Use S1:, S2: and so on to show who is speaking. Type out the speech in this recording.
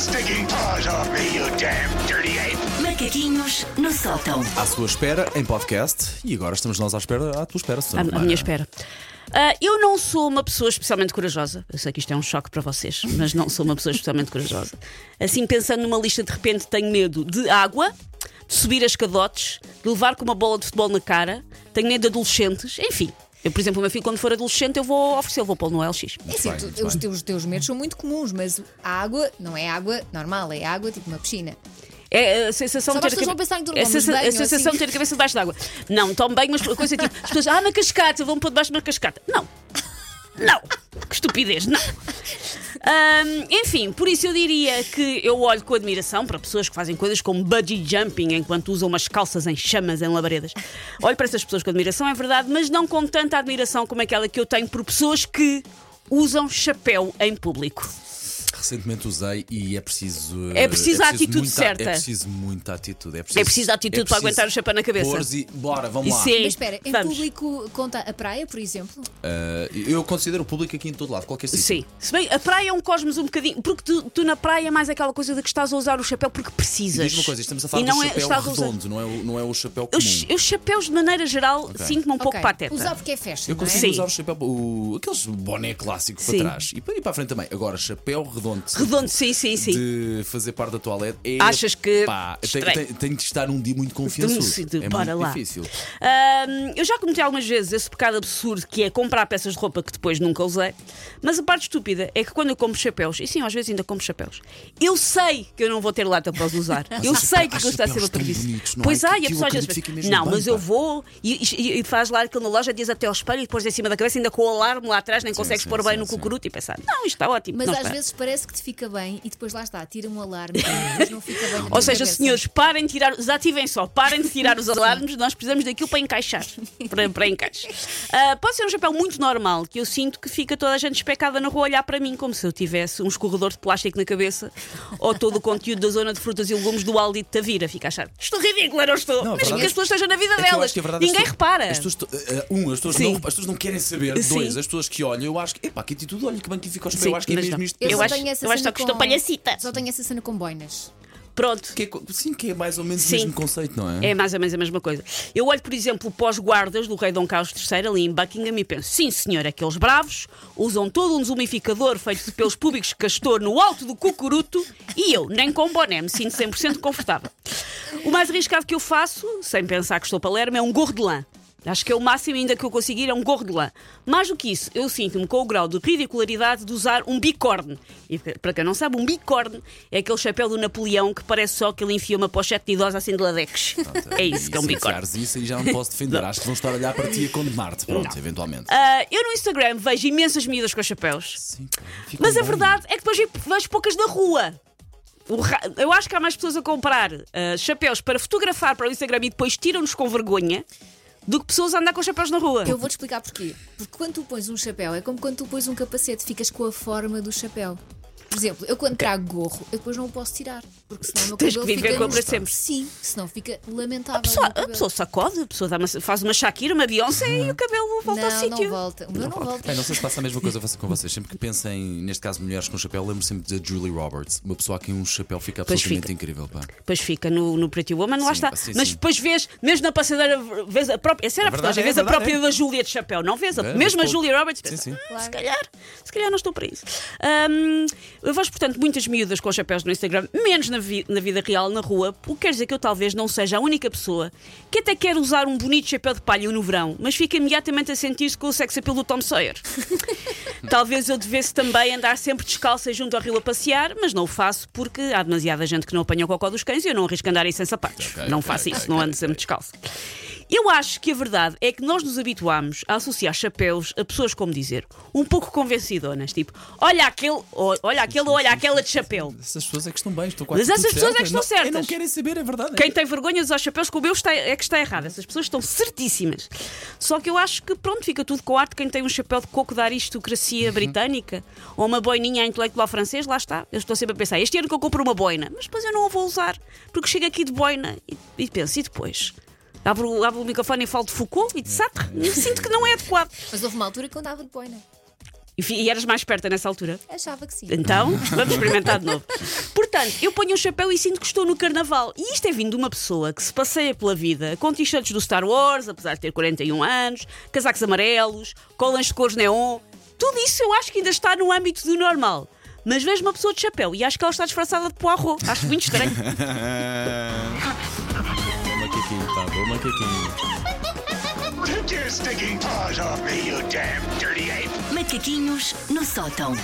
S1: stinking paws off me, you damn dirty ape!
S2: Macaquinhos no sótão.
S3: À sua espera, em podcast. E agora estamos nós à espera, à tua espera,
S4: à,
S3: Susana
S4: à minha espera. Ah, eu não sou uma pessoa especialmente corajosa. Eu sei que isto é um choque para vocês, mas não sou uma pessoa especialmente corajosa. Assim, pensando numa lista, de repente tenho medo de água, de subir as cadotes, de levar com uma bola de futebol na cara, tenho medo de adolescentes, enfim. Eu, por exemplo, o meu filho, quando for adolescente, eu vou oferecer, vou pô-lo no LX.
S5: É assim,
S3: bem,
S5: tu- os, teus, teus medos são muito comuns, mas a água não é água normal, é água tipo uma piscina.
S4: É a sensação
S5: Só
S4: de
S5: as
S4: ter
S5: pessoas
S4: a
S5: vão pensar em tomar
S4: a sensa-
S5: banho,
S4: a sensação
S5: assim.
S4: de ter a cabeça debaixo d'água. Não, tomo bem, mas a coisa tipo, as pessoas, ah, na cascata, vão pôr debaixo de uma cascata. Não. Não. Que estupidez, não. Ahm, enfim, por isso eu diria que eu olho com admiração para pessoas que fazem coisas como bungee jumping enquanto usam umas calças em chamas em labaredas. Olho para essas pessoas com admiração, é verdade, mas não com tanta admiração como aquela que eu tenho por pessoas que usam chapéu em público.
S3: Recentemente usei e é preciso.
S4: É preciso a atitude
S3: muita-
S4: certa.
S3: É preciso muita atitude. É preciso,
S4: É preciso atitude para aguentar o chapéu na cabeça.
S3: E, bora, vamos lá.
S4: É-
S5: Mas espera, em
S4: Vamos.
S5: público conta a praia, por exemplo?
S3: Ah, eu considero o público aqui em todo lado, qualquer sítio.
S4: Sim. Se bem, a praia é um cosmos um bocadinho. Porque tu, tu na praia é mais aquela coisa de que estás a usar o chapéu porque
S3: E
S4: precisas.
S3: diz uma coisa, estamos a falar
S4: E
S3: do
S4: é-
S3: chapéu
S4: estás a usar-
S3: redondo, não é, o, não é o chapéu comum.
S4: Os, os chapéus, de maneira geral, sinto-me um pouco
S5: Ok.
S4: pateta.
S5: Usar porque é fashion,
S3: Eu
S5: não é?
S3: consigo
S4: Sim.
S3: usar o chapéu, o, aqueles boné clássico
S4: Sim.
S3: para trás e para ir para a frente também. Agora, chapéu redondo,
S4: Redondo, sim, sim, sim.
S3: de fazer parte da toalete é.
S4: Achas que-
S3: Pá, tem- tem de estar um dia muito confiançudo.
S4: Sim,
S3: É
S4: bora
S3: muito
S4: lá.
S3: difícil.
S4: Eu já cometi algumas vezes esse pecado absurdo que é comprar peças de roupa que depois nunca usei. Mas a parte estúpida é que quando eu compro chapéus, e sim, às vezes ainda compro chapéus, eu sei que eu não vou ter lata para os usar. Eu sei que aquilo está a ser uma preguiça.
S3: não é?
S4: Pois há, e a pessoa às vezes não, mas eu
S3: pá."
S4: vou e, e- e faz lá aquilo na loja, diz até ao espelho e depois em cima da cabeça, ainda com o alarme lá atrás, nem consegues
S3: sim,
S4: pôr bem
S3: sim,
S4: no
S3: sim.
S4: cucuruto e pensar, não, isto está ótimo.
S5: Mas às vezes parece que te fica bem e depois lá está, tira um alarme, mas não fica bem.
S4: Ou seja,
S5: cabeça.
S4: senhores, parem de tirar, desativem só, parem de tirar os alarmes, nós precisamos daquilo para encaixar. Para, para encaixe. Ah, pode ser um chapéu muito normal, que eu sinto que fica toda a gente especada na rua a olhar para mim, como se eu tivesse um escorredor de plástico na cabeça ou todo o conteúdo da zona de frutas e legumes do Aldi de Tavira. Fica a achar, estou ridícula, não estou.
S3: Não,
S4: Mas
S3: verdade
S4: que
S3: é-
S4: as pessoas estejam na vida
S3: É
S4: delas.
S3: verdade
S4: Ninguém
S3: as pessoas-
S4: repara.
S3: As pessoas, eh, um, as pessoas,
S4: Sim.
S3: não, as pessoas não querem saber.
S4: Sim.
S3: Dois, as pessoas que olham, eu acho que, epá, que atitude, olha que bem que fica o chapéu. Eu acho que é mesmo
S4: não.
S3: isto.
S5: Eu,
S4: Eu acho-
S5: tenho essa
S4: eu acho
S5: cena
S4: que estou
S5: com-
S4: palhacita.
S5: Só tenho essa cena com boinas.
S4: Pronto.
S3: Que é sim, que é mais ou menos
S4: Sim.
S3: o mesmo conceito, não é?
S4: É mais ou menos a mesma coisa. Eu olho, por exemplo, para os guardas do rei Dom Carlos III ali em Buckingham e penso: sim, senhor, aqueles bravos usam todo um desumificador feito de pelos públicos de castor no alto do cucuruto e eu, nem com boné, me sinto 100% confortável. O mais arriscado que eu faço, sem pensar que estou palermo, é um gorro de lã. Acho que é o máximo ainda que eu conseguir é um gorro de lã. Mais do que isso, eu sinto-me com o grau de ridicularidade de usar um bicorne. E para quem não sabe, um bicorne é aquele chapéu do Napoleão que parece só que ele enfia uma pochete de idosa assim de ladex. É isso que é um
S3: Se
S4: bicorne.
S3: enfiares isso aí já não posso defender. Acho que vão estar a olhar para ti a condenar-te. Pronto, eventualmente.
S4: Ah, eu no Instagram vejo imensas miúdas com chapéus.
S3: Sim,
S4: Mas a
S3: bem.
S4: verdade é que depois vejo poucas na rua. Eu acho que há mais pessoas a comprar ah, chapéus para fotografar para o Instagram e depois tiram-nos com vergonha do que pessoas a andar com chapéus na rua.
S5: Eu vou-te explicar porquê. Porque quando tu pões um chapéu, é como quando tu pões um capacete, ficas com a forma do chapéu. Por exemplo, eu quando trago gorro, eu depois não o posso tirar. Porque senão o meu
S4: Tens
S5: cabelo
S4: que
S5: fica
S4: para sempre.
S5: Sim, senão fica lamentável.
S4: A pessoa, a pessoa sacode, a pessoa dá uma- faz uma Shakira, uma Beyoncé e o cabelo volta ao
S5: não,
S4: sítio.
S5: não volta. O meu não volta.
S3: Bem, não sei se passa a mesma coisa com vocês. Sempre que pensem, neste caso, mulheres com chapéu, lembro sempre da Julie Roberts. Uma pessoa a quem um chapéu fica
S4: Pois
S3: absolutamente
S4: fica.
S3: incrível. Pá.
S4: Depois fica no, no Pretty Woman, lá
S3: Sim,
S4: está.
S3: pá, sim,
S4: Mas
S3: sim.
S4: depois vês, mesmo na passadeira, vês a própria. Essa era a
S3: verdade,
S4: personagem,
S3: é
S4: vês a
S3: verdade,
S4: própria
S3: é.
S4: da Julia de chapéu, não vês? A,
S3: É,
S4: mesmo a Julia Roberts,
S3: sim,
S4: pensa,
S3: sim.
S4: "Ah, se calhar, se calhar não estou para isso. Hum, eu vejo, portanto, muitas miúdas com chapéus no Instagram, menos na, vi- na vida real, na rua, o que quer dizer que eu talvez não seja a única pessoa que até quer usar um bonito chapéu de palha no verão, mas fica imediatamente a sentir-se com o sex appeal do Tom Sawyer. Talvez eu devesse também andar sempre descalça junto ao rio a passear, mas não o faço porque há demasiada gente que não apanha o cocó dos cães e eu não arrisco andar aí sem sapatos.
S3: Ok,
S4: não
S3: ok,
S4: faço
S3: ok,
S4: isso, não ando sempre descalço. Eu acho que a verdade é que nós nos habituámos a associar chapéus a pessoas, como dizer, um pouco convencidonas, tipo, olha aquele, olha aquele, olha aquela de chapéu.
S3: Essas pessoas é que estão bem, estão quase
S4: Mas essas pessoas é que
S3: certas.
S4: estão
S3: não,
S4: certas.
S3: Não querem saber, é verdade.
S4: Quem tem vergonha de usar chapéus como eu está, é que está errado. Essas pessoas estão certíssimas. Só que eu acho que pronto, fica tudo com a arte. Quem tem um chapéu de coco da aristocracia britânica ou uma boininha intelectual francês, lá está. Eu estou sempre a pensar, este ano que eu compro uma boina, mas depois eu não a vou usar, porque chego aqui de boina e, e penso, e depois? Abro, abro o microfone e falo de Foucault e de Sartre e sinto que não é adequado.
S5: Mas houve uma altura que eu andava de boina.
S4: E E eras mais esperta nessa altura?
S5: Achava que sim.
S4: Então, vamos experimentar de novo. Portanto, eu ponho um chapéu e sinto que estou no carnaval. E isto é vindo de uma pessoa que se passeia pela vida com t-shirts do Star Wars, apesar de ter 41 anos, casacos amarelos, colãs de cores neon. Tudo isso eu acho que ainda está no âmbito do normal. Mas vejo uma pessoa de chapéu e acho que ela está disfarçada de poirot. Acho muito estranho.
S1: dirty ape!
S2: Macaquinhos no sótão.